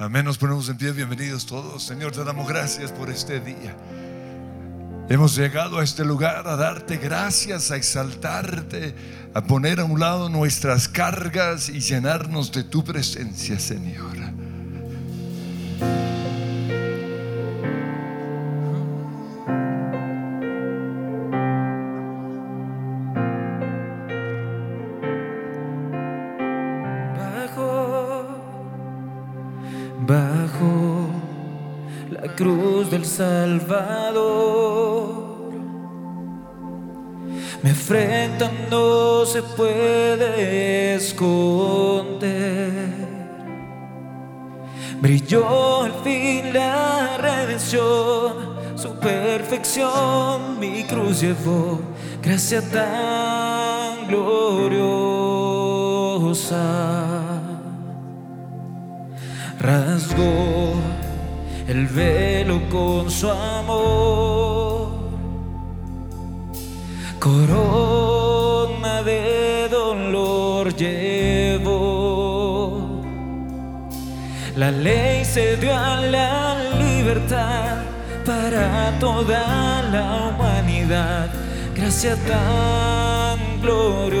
Amén. Nos ponemos en pie. Bienvenidos todos. Señor, te damos gracias por este día. Hemos llegado a este lugar a darte gracias, a exaltarte, a poner a un lado nuestras cargas y llenarnos de tu presencia, Señor. Brilló al fin la redención, su perfección mi cruz llevó, gracia tan gloriosa. Rasgó el velo con su amor, corona La ley se dio a la libertad para toda la humanidad. Gracia tan gloriosa.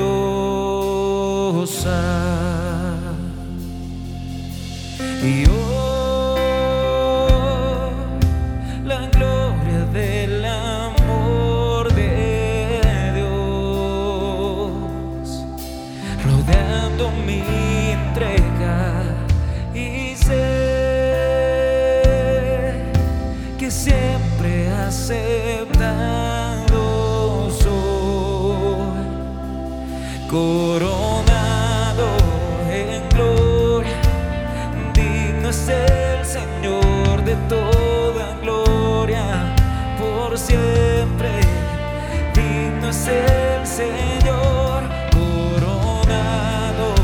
Coronado en gloria. Digno es el Señor de toda gloria por siempre. Digno es el Señor coronado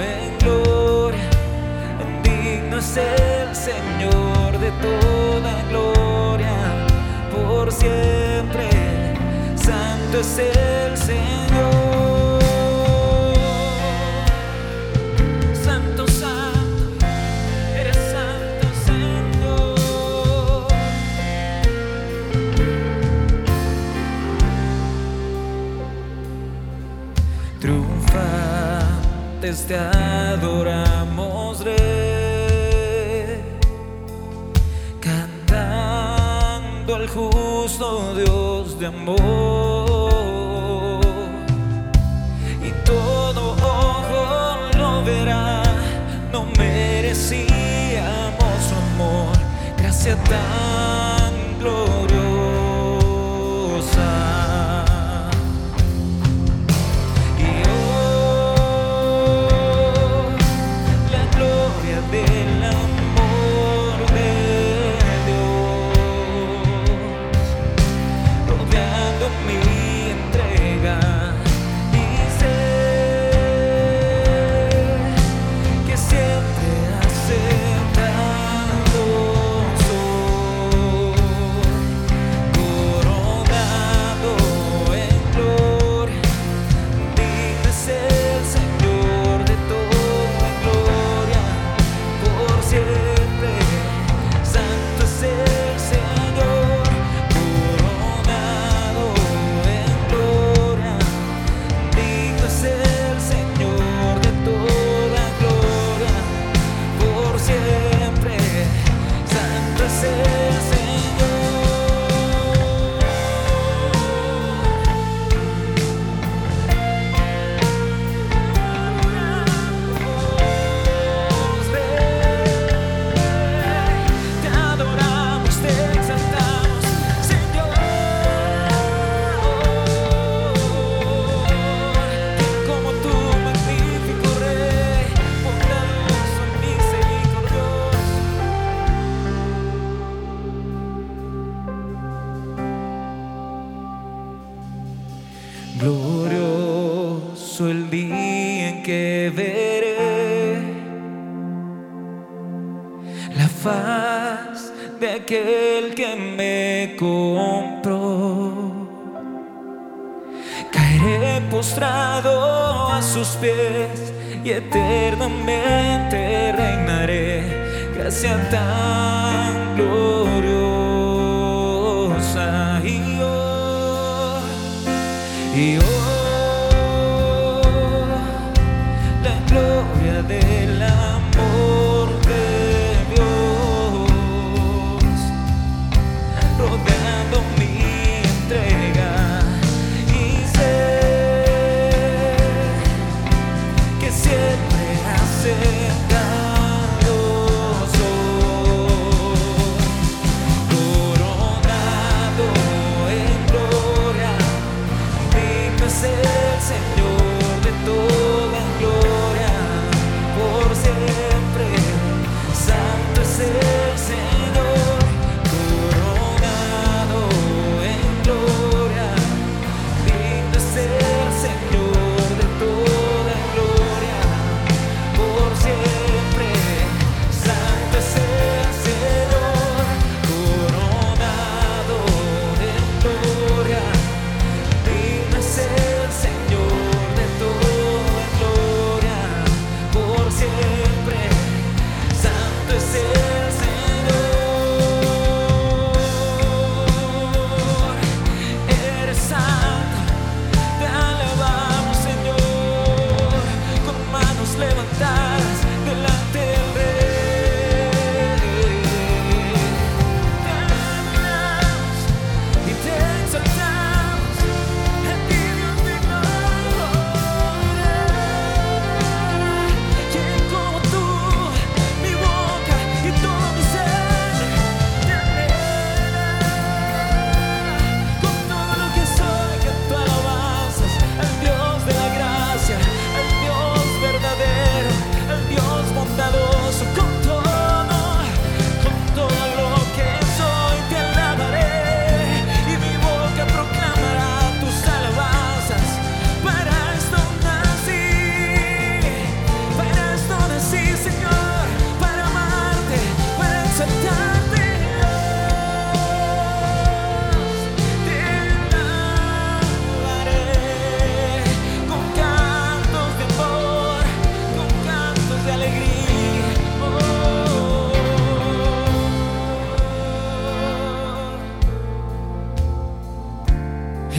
en gloria. Digno es el Señor de toda gloria por siempre. Santo es el Señor Triunfantes te adoramos, Rey, cantando al justo Dios de amor y todo ojo lo verá. No merecíamos su amor, gracia tan gloriosa.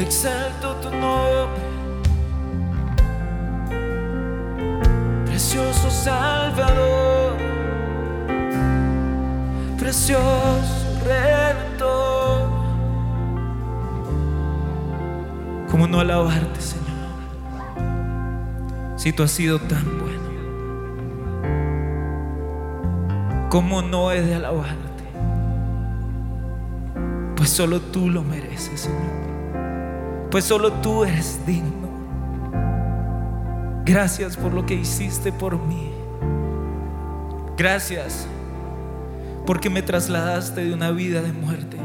Exalto tu nombre, precioso Salvador, precioso Redentor. ¿Cómo no alabarte, Señor? Si tú has sido tan bueno. ¿Cómo no he de alabarte? Pues solo tú lo mereces, Señor. Pues solo tú eres digno. Gracias por lo que hiciste por mí. Gracias porque me trasladaste de una vida de muerte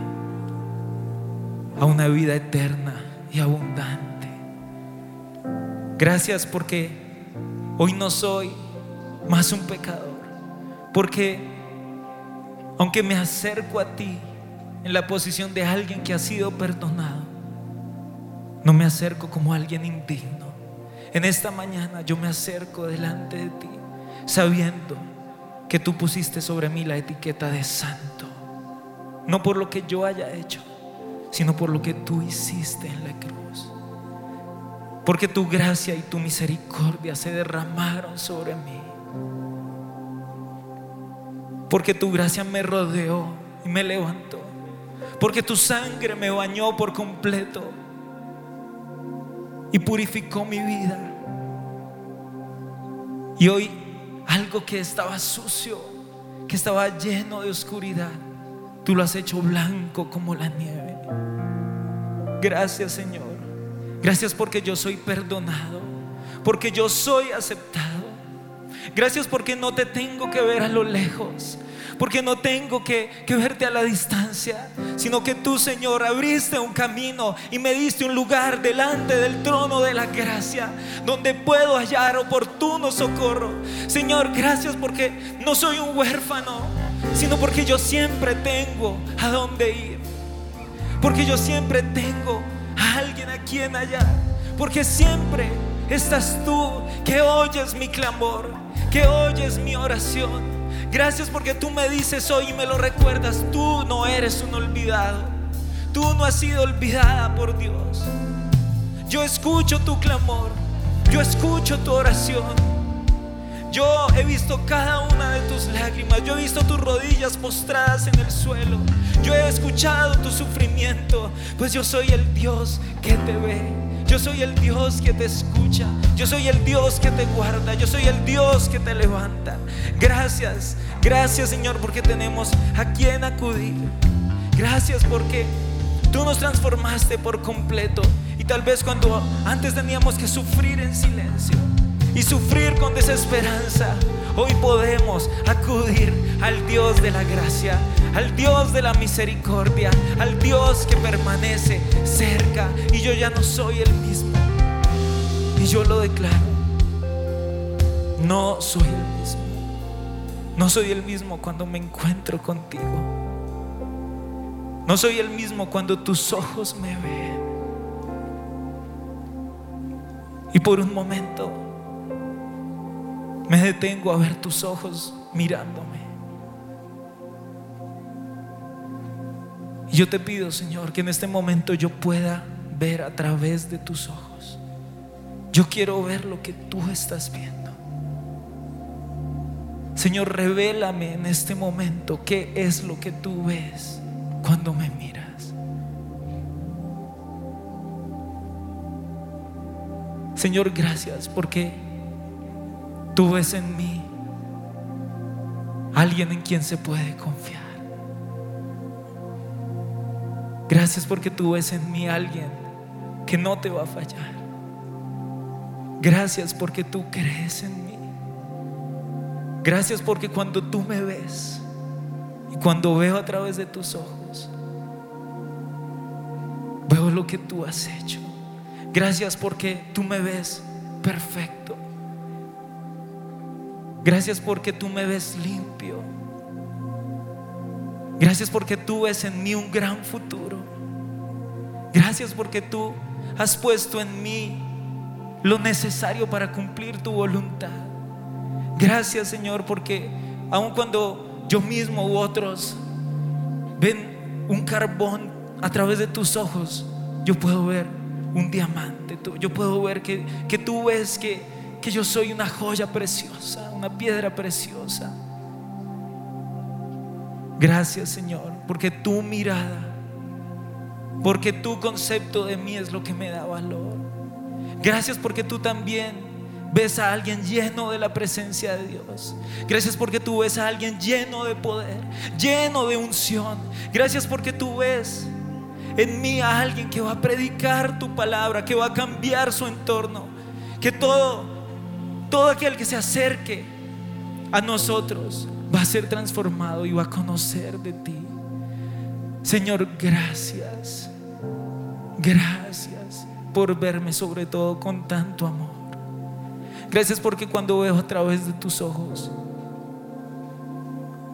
a una vida eterna y abundante. Gracias porque hoy no soy más un pecador. Porque aunque me acerco a ti en la posición de alguien que ha sido perdonado, no me acerco como alguien indigno. En esta mañana yo me acerco delante de ti sabiendo que tú pusiste sobre mí la etiqueta de santo. No por lo que yo haya hecho, sino por lo que tú hiciste en la cruz. Porque tu gracia y tu misericordia se derramaron sobre mí. Porque tu gracia me rodeó y me levantó. Porque tu sangre me bañó por completo y purificó mi vida. Y hoy algo que estaba sucio, que estaba lleno de oscuridad, tú lo has hecho blanco como la nieve. Gracias Señor. Gracias porque yo soy perdonado, porque yo soy aceptado. Gracias porque no te tengo que ver a lo lejos, porque no tengo que, verte a la distancia, sino que tú, Señor, abriste un camino y me diste un lugar delante del trono de la gracia, donde puedo hallar oportuno socorro. Señor, gracias porque no soy un huérfano, sino porque yo siempre tengo a dónde ir, porque yo siempre tengo a alguien a quien hallar, porque siempre estás tú que oyes mi clamor, que oyes mi oración Gracias porque tú me dices hoy y me lo recuerdas. Tú no eres un olvidado. Tú no has sido olvidada por Dios. Yo escucho tu clamor. Yo escucho tu oración. Yo he visto cada una de tus lágrimas. Yo he visto tus rodillas postradas en el suelo. Yo he escuchado tu sufrimiento. Pues yo soy el Dios que te ve. Yo soy el Dios que te escucha. Yo soy el Dios que te guarda. Yo soy el Dios que te levanta. Gracias. Gracias Señor porque tenemos a quien acudir. Gracias porque tú nos transformaste por completo. Y tal vez cuando antes teníamos que sufrir en silencio y sufrir con desesperanza, hoy podemos acudir al Dios de la gracia, al Dios de la misericordia, al Dios que permanece cerca y yo ya no soy el mismo. Y yo lo declaro, no soy el mismo. No soy el mismo cuando me encuentro contigo. No soy el mismo cuando tus ojos me ven. Y por un momento me detengo a ver tus ojos mirándome. Y yo te pido, Señor, que en este momento yo pueda ver a través de tus ojos. Yo quiero ver lo que tú estás viendo. Señor, revélame en este momento qué es lo que tú ves cuando me miras. Señor, gracias porque Tú ves en mí alguien en quien se puede confiar. Gracias porque tú ves en mí alguien que no te va a fallar. Gracias porque tú crees en mí. Gracias porque cuando tú me ves y cuando veo a través de tus ojos, veo lo que tú has hecho. Gracias porque tú me ves perfecto. Gracias porque tú me ves limpio. Gracias porque tú ves en mí un gran futuro. Gracias porque tú has puesto en mí lo necesario para cumplir tu voluntad. Gracias Señor porque aun cuando yo mismo u otros ven un carbón a través de tus ojos, yo puedo ver un diamante. Yo puedo ver que, que tú ves que que yo soy una joya preciosa, una piedra preciosa. Gracias Señor, porque tu mirada, porque tu concepto de mí es lo que me da valor. Gracias porque tú también ves a alguien lleno de la presencia de Dios. Gracias porque tú ves a alguien lleno de poder, lleno de unción. Gracias porque tú ves en mí a alguien que va a predicar tu palabra, que va a cambiar su entorno, que todo todo aquel que se acerque a nosotros va a ser transformado y va a conocer de ti. Señor, gracias. Gracias por verme sobre todo con tanto amor. Gracias porque cuando veo a través de tus ojos,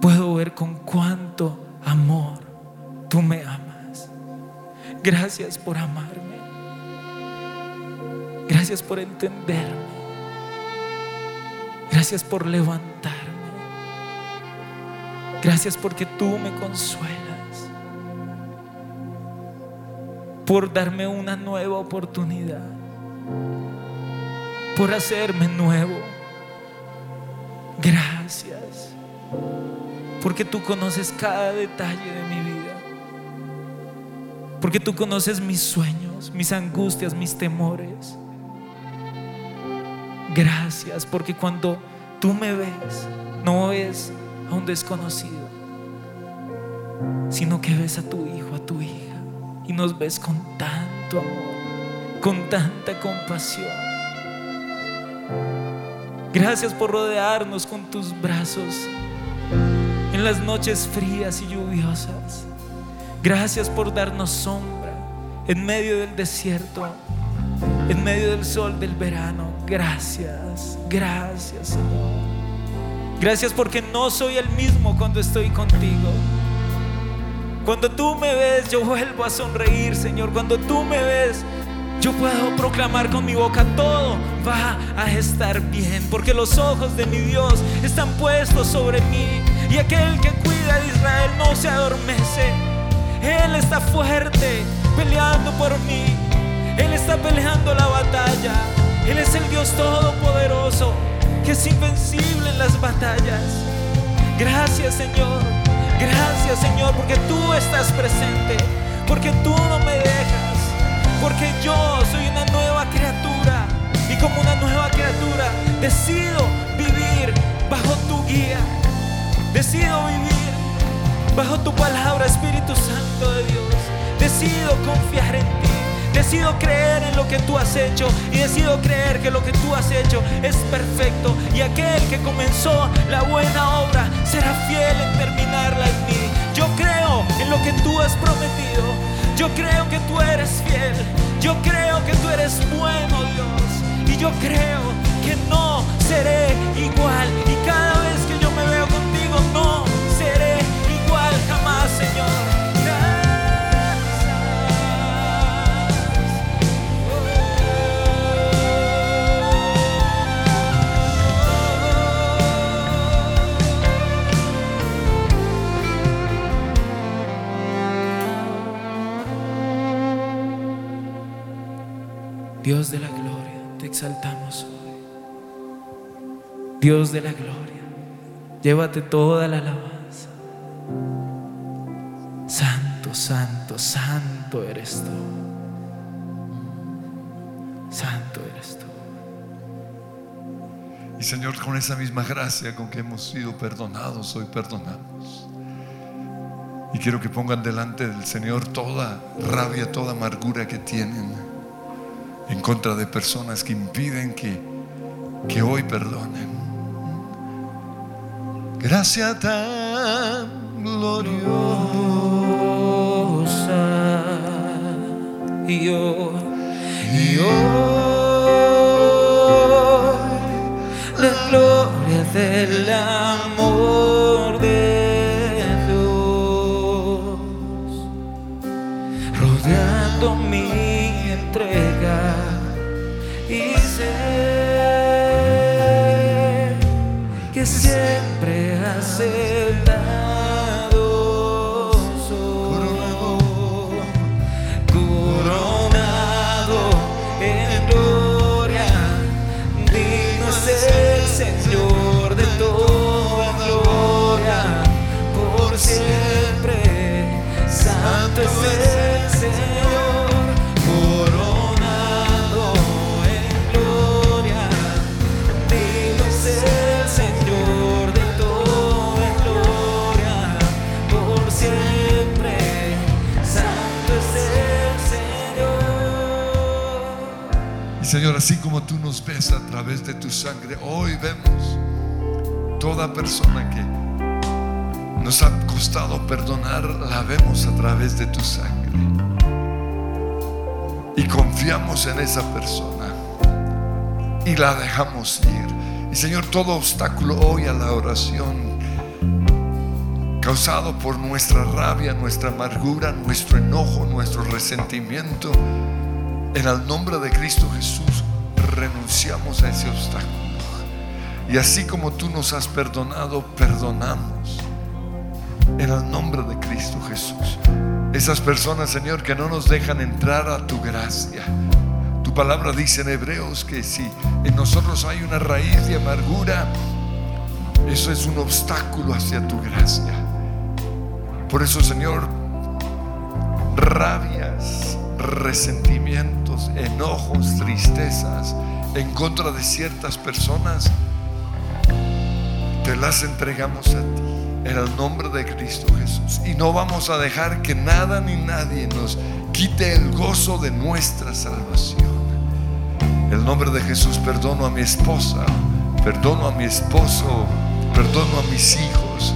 puedo ver con cuánto amor tú me amas. Gracias por amarme. Gracias por entenderme. Gracias por levantarme. Gracias porque tú me consuelas. Por darme una nueva oportunidad. Por hacerme nuevo. Gracias. Porque tú conoces cada detalle de mi vida. Porque tú conoces mis sueños, mis angustias, mis temores. Gracias, porque cuando tú me ves, no ves a un desconocido, sino que ves a tu hijo, a tu hija, y nos ves con tanto amor, con tanta compasión. Gracias por rodearnos con tus brazos en las noches frías y lluviosas. Gracias por darnos sombra en medio del desierto, en medio del sol del verano. Gracias, gracias Señor. Gracias porque no soy el mismo cuando estoy contigo. Cuando tú me ves, yo vuelvo a sonreír, Señor. Cuando tú me ves, yo puedo proclamar con mi boca todo va a estar bien, porque los ojos de mi Dios están puestos sobre mí y aquel que cuida de Israel no se adormece. Él está fuerte peleando por mí. Él está peleando la batalla. Él es el Dios todopoderoso que es invencible en las batallas. Gracias Señor. Gracias Señor porque tú estás presente. Porque tú no me dejas. Porque yo soy una nueva criatura. Y como una nueva criatura decido vivir bajo tu guía. Decido vivir bajo tu palabra, Espíritu Santo de Dios. Decido confiar en ti. Decido creer en lo que tú has hecho y decido creer que lo que tú has hecho es perfecto y aquel que comenzó la buena obra será fiel en terminarla en mí. Yo creo en lo que tú has prometido. Yo creo que tú eres fiel. Yo creo que tú eres bueno, Dios. Y yo creo que no seré igual. Y cada vez que yo me veo contigo, no Dios de la gloria, te exaltamos hoy. Dios de la gloria, llévate toda la alabanza. Santo, santo, santo eres tú. Santo eres tú. Y Señor, con esa misma gracia con que hemos sido perdonados, hoy perdonamos. Y quiero que pongan delante del Señor toda rabia, toda amargura que tienen en contra de personas que impiden que, que hoy perdonen. Gracia tan nos ves a través de tu sangre, hoy vemos toda persona que nos ha costado perdonar, la vemos a través de tu sangre. Y confiamos en esa persona y la dejamos ir. Y Señor, todo obstáculo hoy a la oración causado por nuestra rabia, nuestra amargura, nuestro enojo, nuestro resentimiento, en el nombre de Cristo Jesús renunciamos a ese obstáculo. Y así como tú nos has perdonado, perdonamos. En el nombre de Cristo Jesús. Esas personas, Señor, que no nos dejan entrar a tu gracia. Tu palabra dice en Hebreos que si en nosotros hay una raíz de amargura, eso es un obstáculo hacia tu gracia. Por eso, Señor, rabias, resentimientos, enojos, tristezas en contra de ciertas personas, te las entregamos a ti en el nombre de Cristo Jesús. Y no vamos a dejar que nada ni nadie nos quite el gozo de nuestra salvación. El nombre de Jesús perdono a mi esposa, perdono a mi esposo, perdono a mis hijos,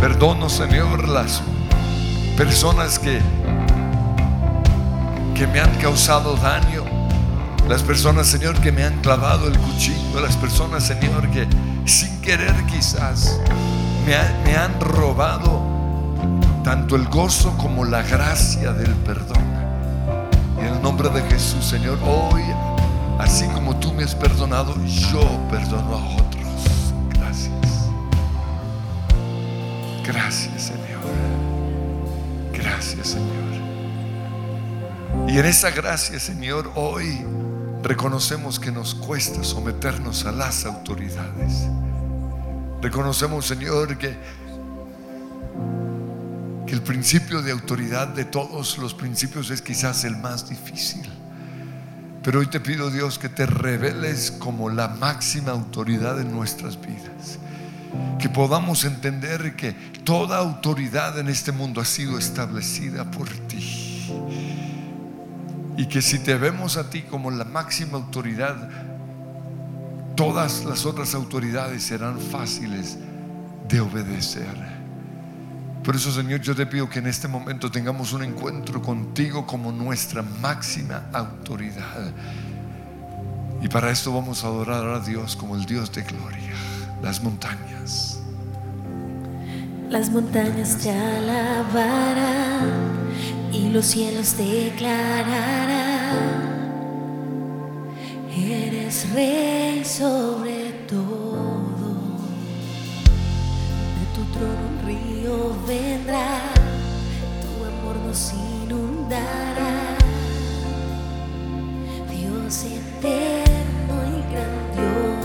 perdono, Señor, las personas que que me han causado daño, las personas, Señor, que me han clavado el cuchillo, las personas, Señor, que sin querer quizás me, ha- me han robado tanto el gozo como la gracia del perdón. En el nombre de Jesús, Señor, hoy, así como tú me has perdonado, yo perdono a otros. Gracias. Gracias, Señor. Gracias, Señor. Y en esa gracia, Señor, hoy reconocemos que nos cuesta someternos a las autoridades. Reconocemos, Señor, que, que el principio de autoridad de todos los principios es quizás el más difícil. Pero hoy te pido, Dios, que te reveles como la máxima autoridad en nuestras vidas. Que podamos entender que toda autoridad en este mundo ha sido establecida por ti. Y que si te vemos a ti como la máxima autoridad, todas las otras autoridades serán fáciles de obedecer. Por eso, Señor, yo te pido que en este momento tengamos un encuentro contigo como nuestra máxima autoridad. Y para esto vamos a adorar a Dios como el Dios de gloria. Las montañas. Las montañas te alabarán y los cielos declararán. Eres rey sobre todo. De tu trono un río vendrá, tu amor nos inundará. Dios eterno y grandioso,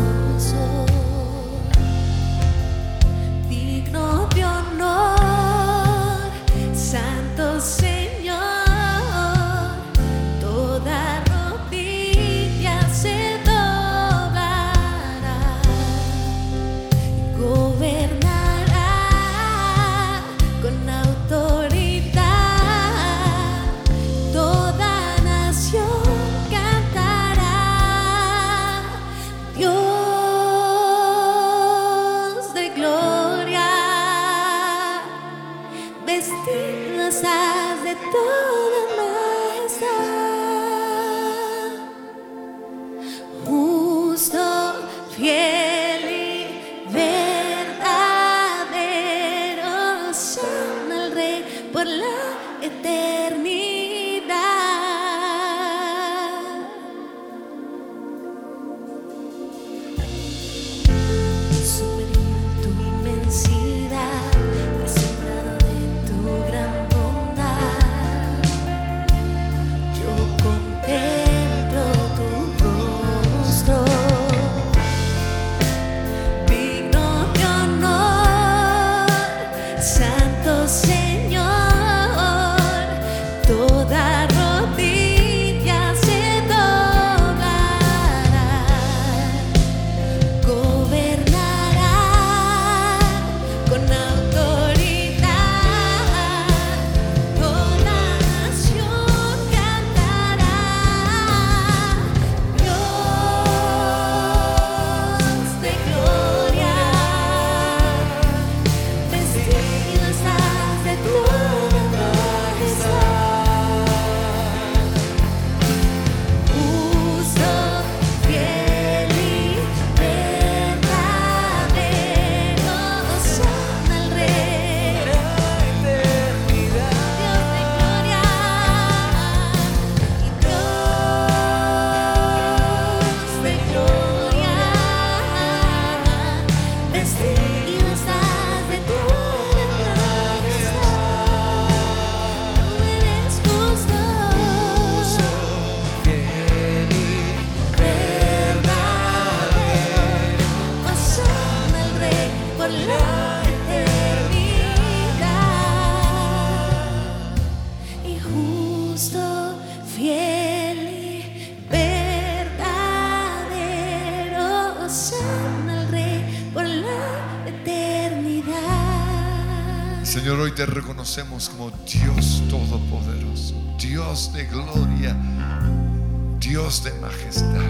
majestad.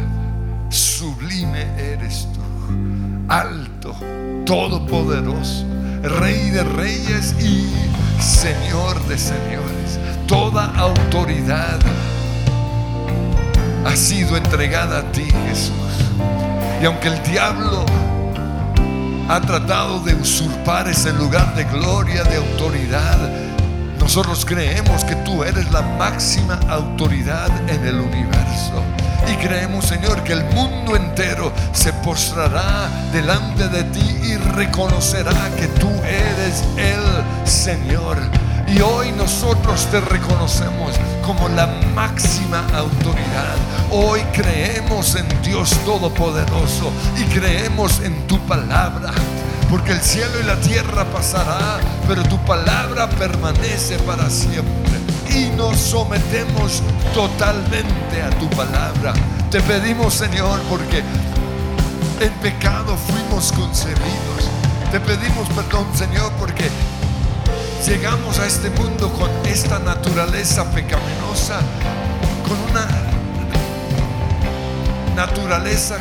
Sublime eres tú, alto, todopoderoso, Rey de reyes y Señor de señores. Toda autoridad ha sido entregada a ti, Jesús. Y aunque el diablo ha tratado de usurpar ese lugar de gloria, de autoridad, Nosotros creemos que tú eres la máxima autoridad en el universo. Y creemos, Señor, que el mundo entero se postrará delante de ti y reconocerá que tú eres el Señor. Y hoy nosotros te reconocemos como la máxima autoridad. Hoy creemos en Dios Todopoderoso y creemos en tu palabra. Porque el cielo y la tierra pasará, pero tu palabra permanece para siempre. Y nos sometemos totalmente a tu palabra. Te pedimos, Señor, porque en pecado fuimos concebidos. Te pedimos perdón, Señor, porque llegamos a este mundo con esta naturaleza pecaminosa, con una naturaleza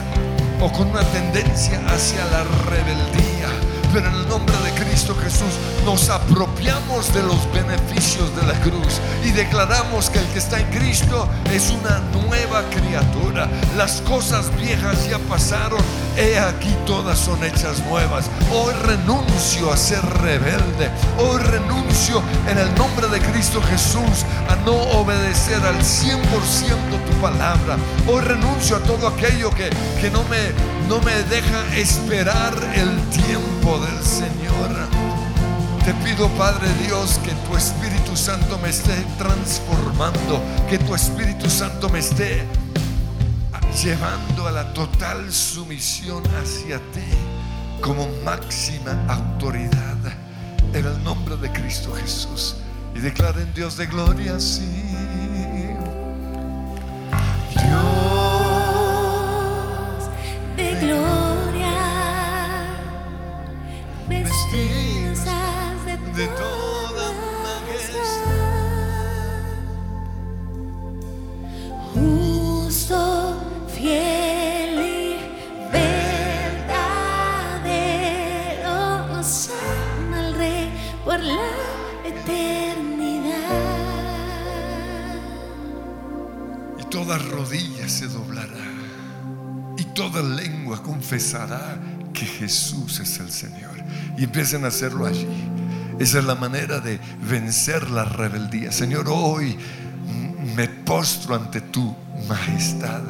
o con una tendencia hacia la rebeldía. Pero en el nombre de Cristo Jesús nos apropiamos de los beneficios de la cruz y declaramos que el que está en Cristo es una nueva criatura. Las cosas viejas ya pasaron, he aquí todas son hechas nuevas. Hoy renuncio a ser rebelde. Hoy renuncio en el nombre de Cristo Jesús a no obedecer al 100% tu palabra. Hoy renuncio a todo aquello que, que no, me, no me deja esperar el tiempo del Señor. Te pido, Padre Dios, que tu Espíritu Santo me esté transformando, que tu Espíritu Santo me esté llevando a la total sumisión hacia ti como máxima autoridad en el nombre de Cristo Jesús. Y declaren Dios de gloria, sí. Que Jesús es el Señor. Y empiecen a hacerlo allí. Esa es la manera de vencer la rebeldía. Señor, hoy me postro ante tu majestad,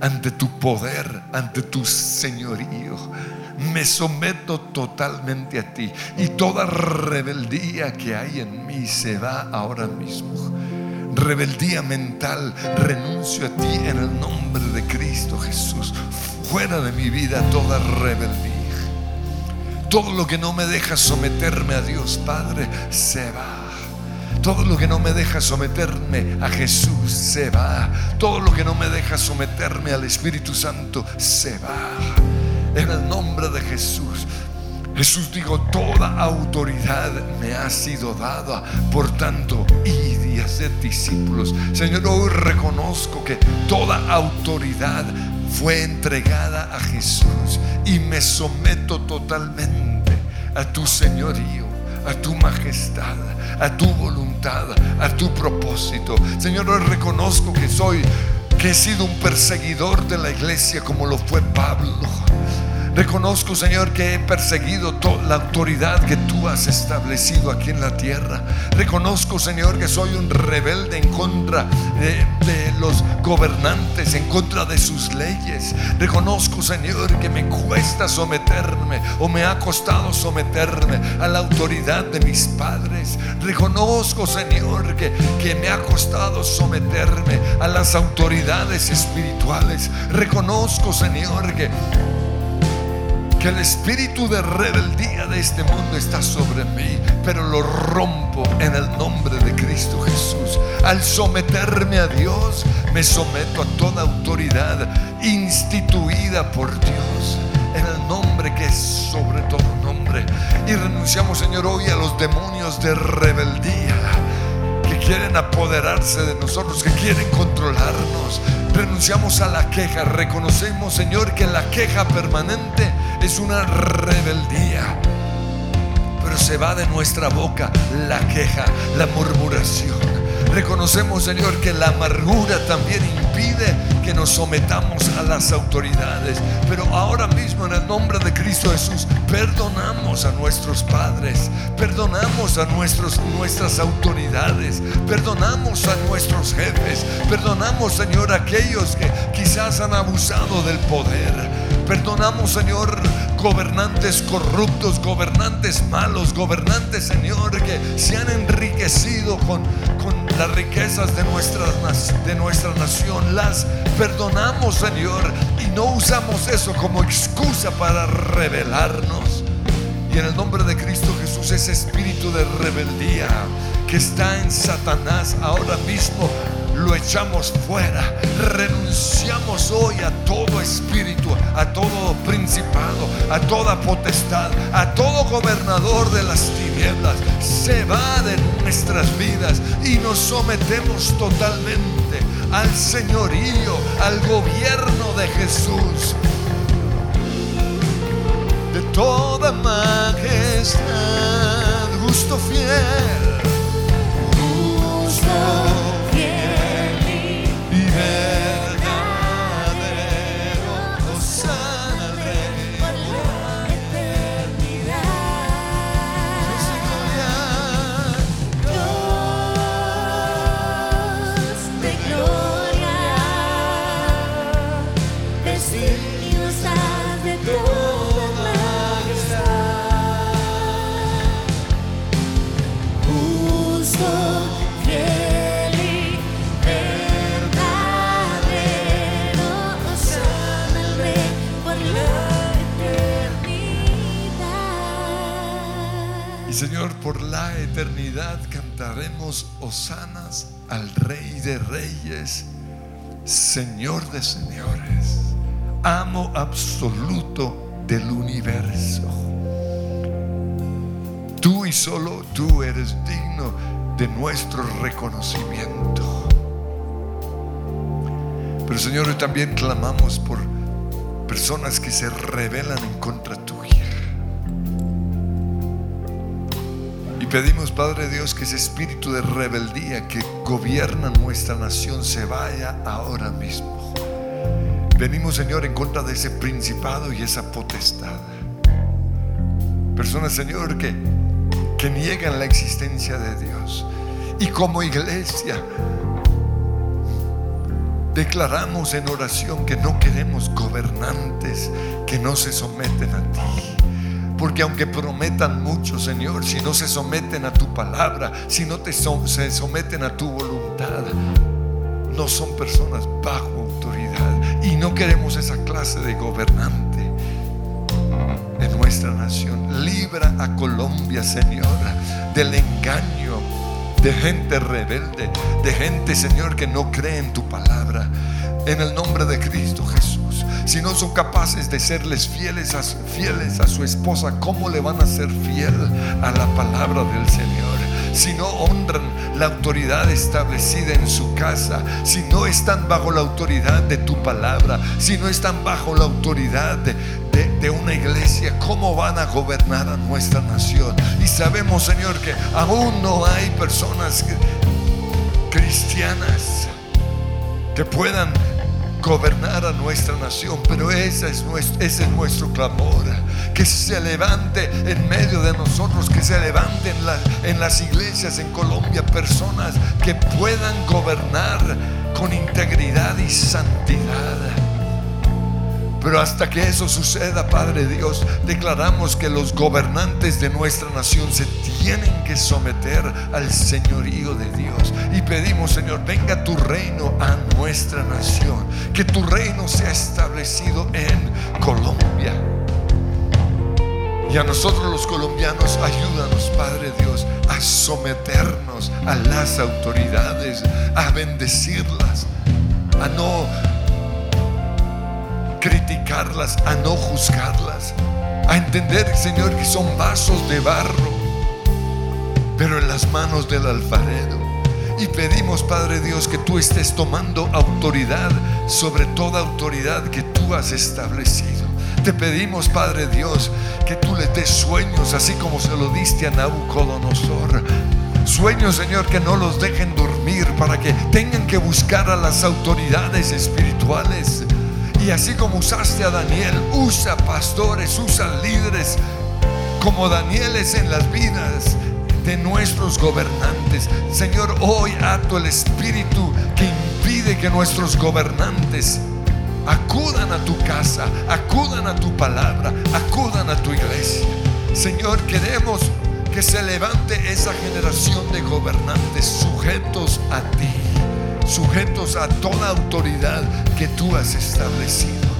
ante tu poder, ante tu señorío. Me someto totalmente a ti. Y toda rebeldía que hay en mí se va ahora mismo rebeldía mental, renuncio a ti en el nombre de Cristo Jesús. Fuera de mi vida toda rebeldía. Todo lo que no me deja someterme a Dios Padre se va. Todo lo que no me deja someterme a Jesús se va. Todo lo que no me deja someterme al Espíritu Santo se va. En el nombre de Jesús. Jesús dijo, toda autoridad me ha sido dada, por tanto, id y hacer discípulos. Señor, hoy reconozco que toda autoridad fue entregada a Jesús y me someto totalmente a tu señorío, a tu majestad, a tu voluntad, a tu propósito. Señor, hoy reconozco que soy, que he sido un perseguidor de la iglesia como lo fue Pablo. Reconozco, Señor, que he perseguido la autoridad que tú has establecido aquí en la tierra. Reconozco, Señor, que soy un rebelde en contra de, de, los gobernantes, en contra de sus leyes. Reconozco, Señor, que me cuesta someterme o me ha costado someterme a la autoridad de mis padres. Reconozco, Señor, que, que me ha costado someterme a las autoridades espirituales. Reconozco, Señor, que que el espíritu de rebeldía de este mundo está sobre mí, pero lo rompo en el nombre de Cristo Jesús. Al someterme a Dios, me someto a toda autoridad instituida por Dios, en el nombre que es sobre todo nombre. Y renunciamos, Señor, hoy a los demonios de rebeldía que quieren apoderarse de nosotros, que quieren controlarnos. Renunciamos a la queja, reconocemos, Señor, que la queja permanente es una rebeldía. Pero se va de nuestra boca la queja, la murmuración. Reconocemos, Señor, que la amargura también impide que nos sometamos a las autoridades. Pero ahora mismo, en el nombre de Cristo Jesús, perdonamos a nuestros padres, perdonamos a nuestros, nuestras autoridades, perdonamos a nuestros jefes, perdonamos, Señor, a aquellos que quizás han abusado del poder. Perdonamos, Señor, gobernantes corruptos, gobernantes malos, gobernantes, Señor, que se han enriquecido con, con las riquezas de nuestra, de nuestra nación. Las perdonamos, Señor, y no usamos eso como excusa para rebelarnos. Y en el nombre de Cristo Jesús, ese espíritu de rebeldía que está en Satanás ahora mismo, lo echamos fuera. Renunciamos hoy a todo espíritu, a todo principado, a toda potestad, a todo gobernador de las tinieblas. Se va de nuestras vidas y nos sometemos totalmente al señorío, al gobierno de Jesús. De toda majestad, justo fiel. Eternidad cantaremos hosanas al Rey de Reyes, Señor de Señores, amo absoluto del universo. Tú y solo tú eres digno de nuestro reconocimiento. Pero Señor, también clamamos por personas que se rebelan en contra Y pedimos, Padre Dios, que ese espíritu de rebeldía que gobierna nuestra nación se vaya ahora mismo. Venimos, Señor, en contra de ese principado y esa potestad. Personas, Señor, que, que niegan la existencia de Dios. Y como iglesia, declaramos en oración que no queremos gobernantes que no se someten a ti. Porque aunque prometan mucho, Señor, si no se someten a tu palabra, si no se someten a tu voluntad, no son personas bajo autoridad. Y no queremos esa clase de gobernante en nuestra nación. Libra a Colombia, Señor, del engaño de gente rebelde, de gente, Señor, que no cree en tu palabra. En el nombre de Cristo Jesús. Si no son capaces de serles fieles a, su- esposa, ¿cómo le van a ser fiel a la palabra del Señor? Si no honran la autoridad establecida en su casa, si no están bajo la autoridad de tu palabra, si no están bajo la autoridad de, de- una iglesia, ¿cómo van a gobernar a nuestra nación? Y sabemos, Señor, que aún no hay personas cristianas que puedan gobernar a nuestra nación, pero ese es nuestro, clamor, que se levante en medio de nosotros, que se levante en, la- en las iglesias en Colombia personas que puedan gobernar con integridad y santidad. Pero hasta que eso suceda, Padre Dios, declaramos que los gobernantes de nuestra nación se tienen que someter al señorío de Dios. Y pedimos, Señor, venga tu reino a nuestra nación. Que tu reino sea establecido en Colombia. Y a nosotros los colombianos, ayúdanos, Padre Dios, a someternos a las autoridades, a bendecirlas, a no criticarlas, a no juzgarlas, a entender, Señor, que son vasos de barro, pero en las manos del alfarero. Y pedimos, Padre Dios, que tú estés tomando autoridad sobre toda autoridad que tú has establecido. Te pedimos, Padre Dios, que tú le des sueños, así como se lo diste a Nabucodonosor. Sueños, Señor, que no los dejen dormir para que tengan que buscar a las autoridades espirituales. Y así como usaste a Daniel, usa pastores, usa líderes como Danieles en las vidas de nuestros gobernantes. Señor, hoy ato el espíritu que impide que nuestros gobernantes acudan a tu casa, acudan a tu palabra, acudan a tu iglesia. Señor, queremos que se levante esa generación de gobernantes sujetos a ti, sujetos a toda autoridad que tú has establecido.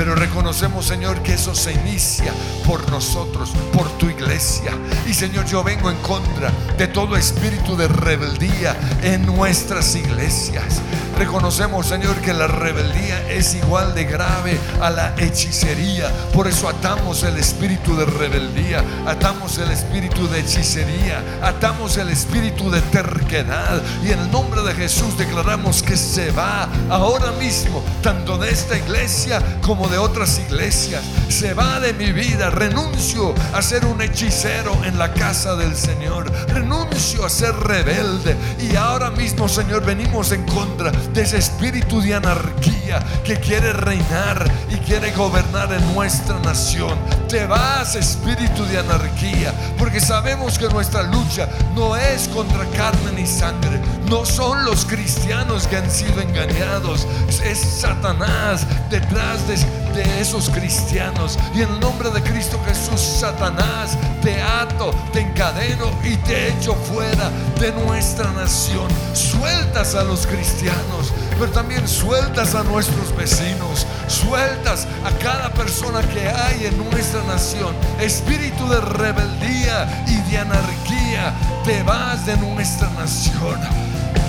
Pero reconocemos, Señor, que eso se inicia por nosotros, por tu iglesia. Y Señor, yo vengo en contra de todo espíritu de rebeldía en nuestras iglesias. Reconocemos, Señor, que la rebeldía es igual de grave a la hechicería. Por eso atamos el espíritu de rebeldía, atamos el espíritu de hechicería, atamos el espíritu de terquedad. Y en el nombre de Jesús declaramos que se va ahora mismo, tanto de esta iglesia como de otras iglesias. Se va de mi vida. Renuncio a ser un hechicero en la casa del Señor. Renuncio a ser rebelde. Y ahora mismo, Señor, venimos en contra de ese espíritu de anarquía que quiere reinar y quiere gobernar en nuestra nación. Te vas, espíritu de anarquía, porque sabemos que nuestra lucha no es contra carne ni sangre. No son los cristianos que han sido engañados. Es Satanás detrás de, de esos cristianos. Y en el nombre de Cristo Jesús, Satanás, te ato, te encadeno y te echo fuera de nuestra nación. Sueltas a los cristianos, pero también sueltas a nuestros vecinos. Sueltas a cada persona que hay en nuestra nación. Espíritu de rebeldía y de anarquía, te vas de nuestra nación.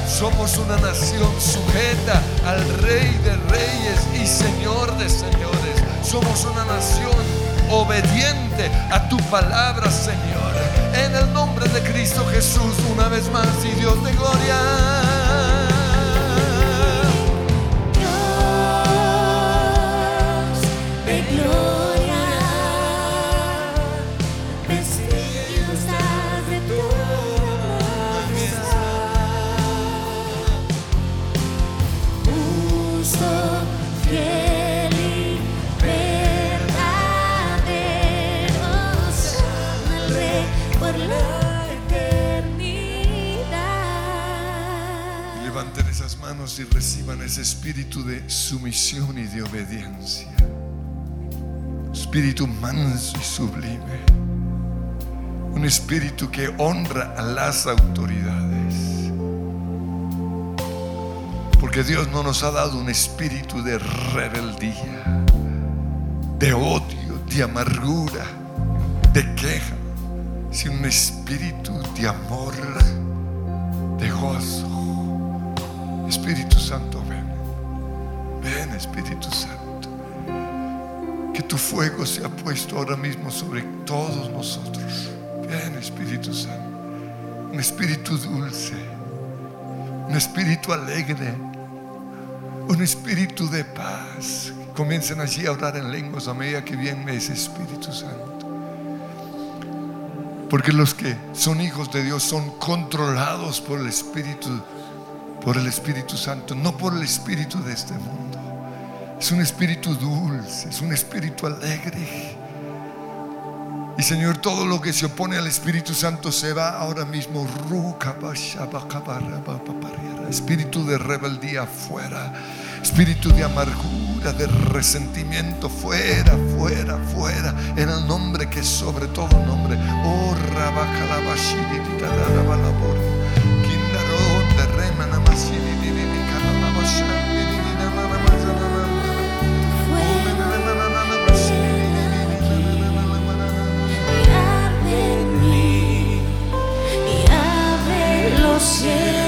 Somos una nación sujeta al Rey de Reyes y Señor de Señores. Somos una nación obediente a tu palabra, Señor. En el nombre de Cristo Jesús, una vez más, y Dios de gloria. Y reciban ese espíritu de sumisión y de obediencia. Espíritu manso y sublime. Un espíritu que honra a las autoridades. Porque Dios no nos ha dado un espíritu de rebeldía, de odio, de amargura, de queja, sino un espíritu de amor, de gozo. Espíritu Santo, ven. Ven, Espíritu Santo. Que tu fuego sea puesto ahora mismo sobre todos nosotros. Ven, Espíritu Santo. Un espíritu dulce. Un espíritu alegre. Un espíritu de paz. Comiencen allí a orar en lenguas a medida que viene ese Espíritu Santo. Porque los que son hijos de Dios son controlados por el Espíritu por el Espíritu Santo, no por el Espíritu de este mundo. Es un espíritu dulce, es un espíritu alegre. Y Señor, todo lo que se opone al Espíritu Santo se va ahora mismo. Espíritu de rebeldía fuera. Espíritu de amargura, de resentimiento fuera, fuera, fuera. En el nombre que es sobre todo nombre. Oh, abre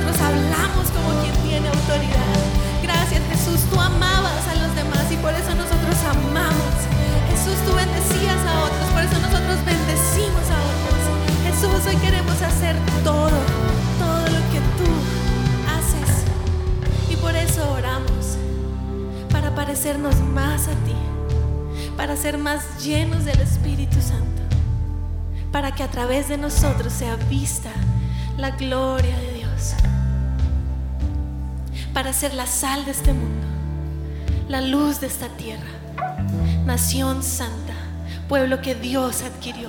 nosotros hablamos como quien tiene autoridad. Gracias, Jesús, tú amabas a los demás, y por eso nosotros amamos. Jesús, tú bendecías a otros, por eso nosotros bendecimos a otros. Jesús, hoy queremos hacer todo, todo lo que tú haces. Y por eso oramos, para parecernos más a ti, para ser más llenos del Espíritu Santo, para que a través de nosotros sea vista la gloria de Para ser la sal de este mundo, la luz de esta tierra nación santa, pueblo que Dios adquirió.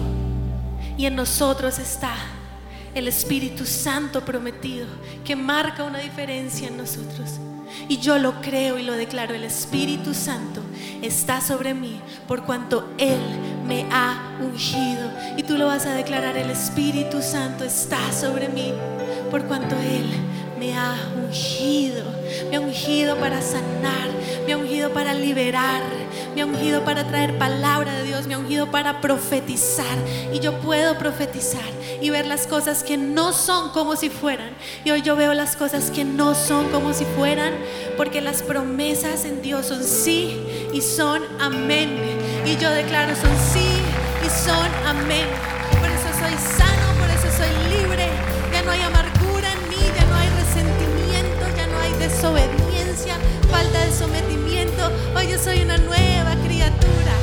Y en nosotros está el Espíritu Santo prometido, que marca una diferencia en nosotros. Y yo lo creo y lo declaro, el Espíritu Santo está sobre mí por cuanto Él me ha ungido. Y tú lo vas a declarar, el Espíritu Santo está sobre mí por cuanto Él me ha ungido. Me ha ungido para sanar, me ha ungido para liberar, me ha ungido para traer palabra de Dios, me ha ungido para profetizar. Y yo puedo profetizar y ver las cosas que no son como si fueran. Y hoy yo veo las cosas que no son como si fueran, porque las promesas en Dios son sí y son amén. Y yo declaro son sí y son amén. Por eso soy sano, por eso soy libre. Ya no hay amargura en mí, ya no hay resentimiento, ya no hay desobediencia, falta de sometimiento. Hoy yo soy una nueva criatura,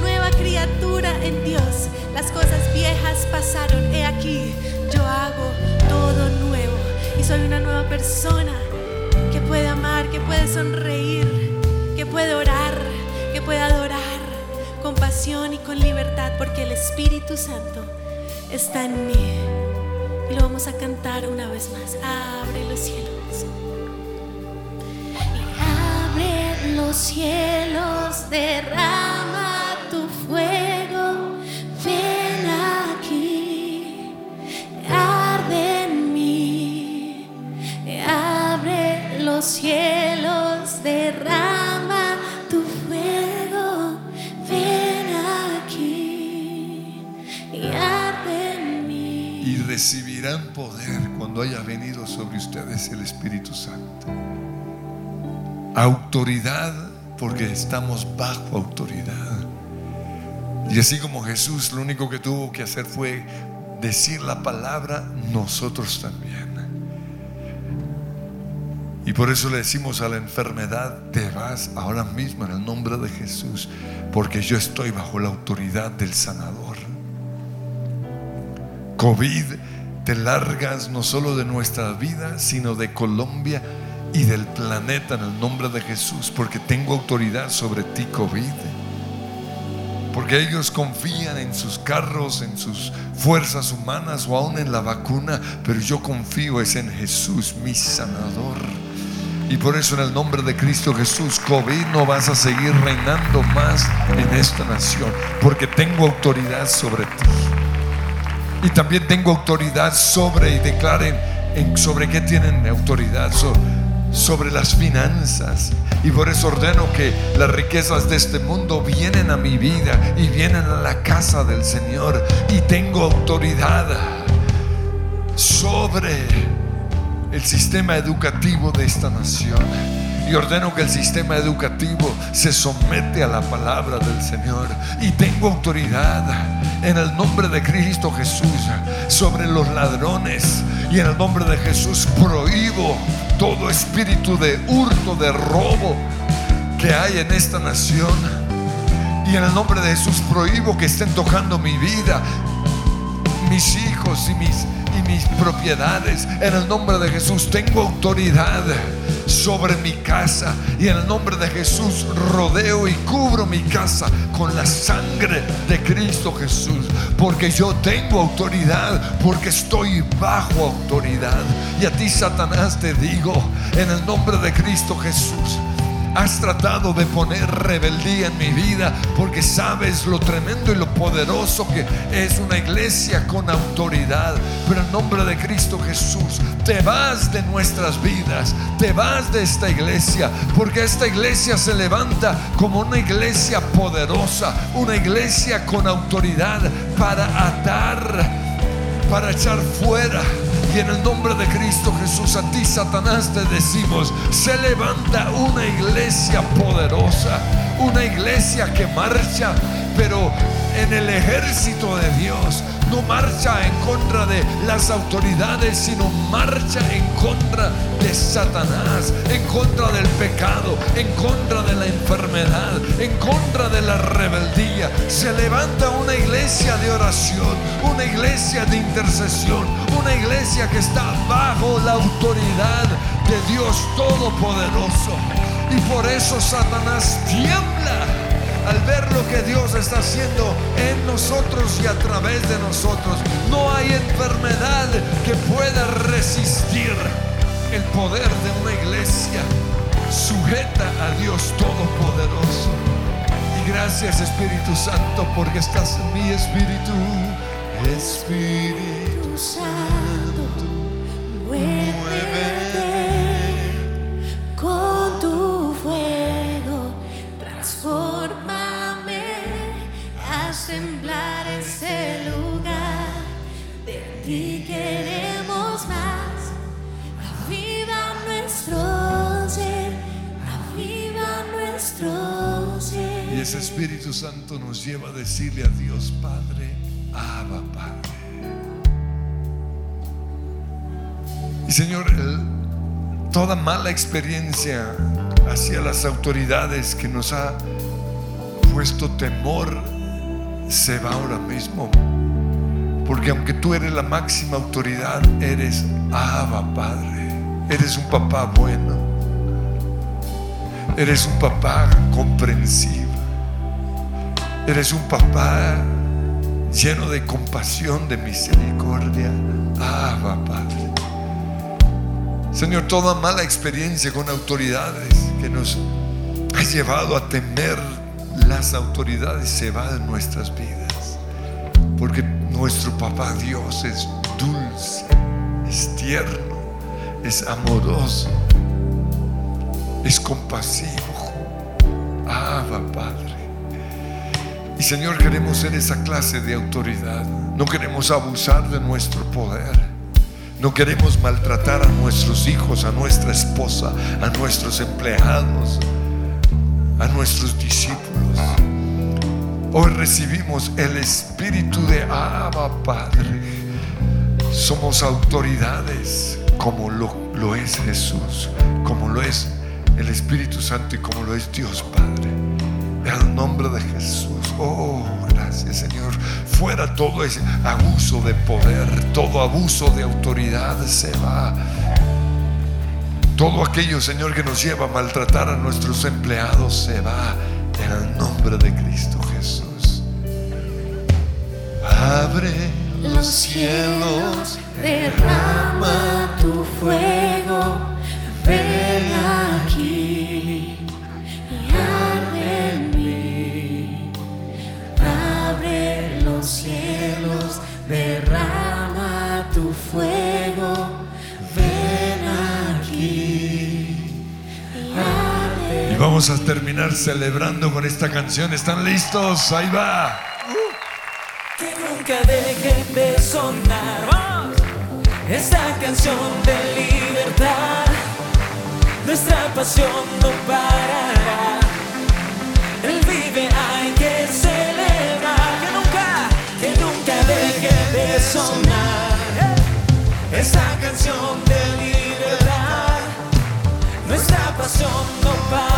nueva criatura en Dios. Las cosas viejas pasaron, he aquí, yo hago todo nuevo. Y soy una nueva persona que puede amar, que puede sonreír, que puede orar, que puede adorar con pasión y con libertad, porque el Espíritu Santo está en mí. Y lo vamos a cantar una vez más. Abre los cielos. Y abre los cielos, derrama tu fuego. Ven aquí, arde en mí. Abre los cielos, derrama recibirán poder cuando haya venido sobre ustedes el Espíritu Santo. Autoridad porque estamos bajo autoridad. Y así como Jesús lo único que tuvo que hacer fue decir la palabra, nosotros también. Y por eso le decimos a la enfermedad, te vas ahora mismo en el nombre de Jesús, porque yo estoy bajo la autoridad del sanador. COVID, te largas no solo de nuestra vida, sino de Colombia y del planeta en el nombre de Jesús, porque tengo autoridad sobre ti, COVID. Porque ellos confían en sus carros, en sus fuerzas humanas o aún en la vacuna, pero yo confío es en Jesús, mi sanador. Y por eso en el nombre de Cristo Jesús, COVID no vas a seguir reinando más en esta nación, porque tengo autoridad sobre ti. Y también tengo autoridad sobre, y declaren en, sobre qué tienen autoridad, sobre las finanzas. Y por eso ordeno que las riquezas de este mundo vienen a mi vida y vienen a la casa del Señor. Y tengo autoridad sobre el sistema educativo de esta nación. Y ordeno que el sistema educativo se somete a la palabra del Señor. Y tengo autoridad en el nombre de Cristo Jesús sobre los ladrones. Y en el nombre de Jesús prohíbo todo espíritu de hurto, de robo que hay en esta nación. Y en el nombre de Jesús prohíbo que estén tocando mi vida, mis hijos y mis y mis propiedades. En el nombre de Jesús tengo autoridad sobre mi casa y en el nombre de Jesús rodeo y cubro mi casa con la sangre de Cristo Jesús, porque yo tengo autoridad, porque estoy bajo autoridad. Y a ti, Satanás, te digo, en el nombre de Cristo Jesús, Has tratado de poner rebeldía en mi vida porque sabes lo tremendo y lo poderoso que es una iglesia con autoridad. Pero en nombre de Cristo Jesús, te vas de nuestras vidas, te vas de esta iglesia, porque esta iglesia se levanta como una iglesia poderosa, una iglesia con autoridad para atar, para echar fuera. Y en el nombre de Cristo Jesús, a ti Satanás te decimos, se levanta una iglesia poderosa, una iglesia que marcha, pero en el ejército de Dios, no marcha en contra de las autoridades, sino marcha en contra de Satanás, en contra del pecado, en contra de la enfermedad, en contra de la rebeldía. Se levanta una iglesia de oración, una iglesia de intercesión, una iglesia que está bajo la autoridad de Dios Todopoderoso. Y por eso Satanás tiembla al ver lo que Dios está haciendo en nosotros y a través de nosotros. No hay enfermedad que pueda resistir el poder de una iglesia sujeta a Dios Todopoderoso. Y gracias Espíritu Santo porque estás en mi espíritu. Espíritu Santo, ese Espíritu Santo nos lleva a decirle a Dios Padre, Abba Padre. Y Señor, toda mala experiencia hacia las autoridades que nos ha puesto temor se va ahora mismo. Porque aunque tú eres la máxima autoridad, eres Abba Padre. Eres un papá bueno. Eres un papá comprensivo. Eres un papá lleno de compasión, de misericordia. Abba, Padre. Señor, toda mala experiencia con autoridades que nos ha llevado a temer las autoridades se va de nuestras vidas. Porque nuestro papá Dios es dulce, es tierno, es amoroso, es compasivo. Abba, Padre. Y Señor, queremos ser esa clase de autoridad. No queremos abusar de nuestro poder. No queremos maltratar a nuestros hijos, a nuestra esposa, a nuestros empleados, a nuestros discípulos. Hoy recibimos el espíritu de Abba Padre. Somos autoridades como lo, lo es Jesús, como lo es el Espíritu Santo y como lo es Dios Padre. En el nombre de Jesús. Oh, gracias Señor. fuera todo ese abuso de poder, todo abuso de autoridad se va. Todo aquello, Señor, que nos lleva a maltratar a nuestros empleados se va en el nombre de Cristo Jesús. Abre los cielos, derrama tu fuego, ven aquí fuego, ven aquí y vamos a terminar celebrando con esta canción. ¿Están listos? Ahí va. Que nunca dejen de sonar esta canción de libertad. Nuestra pasión no parará. Él vive, hay que celebrar. De libertad. Nuestra pasión no parará.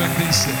Se oiga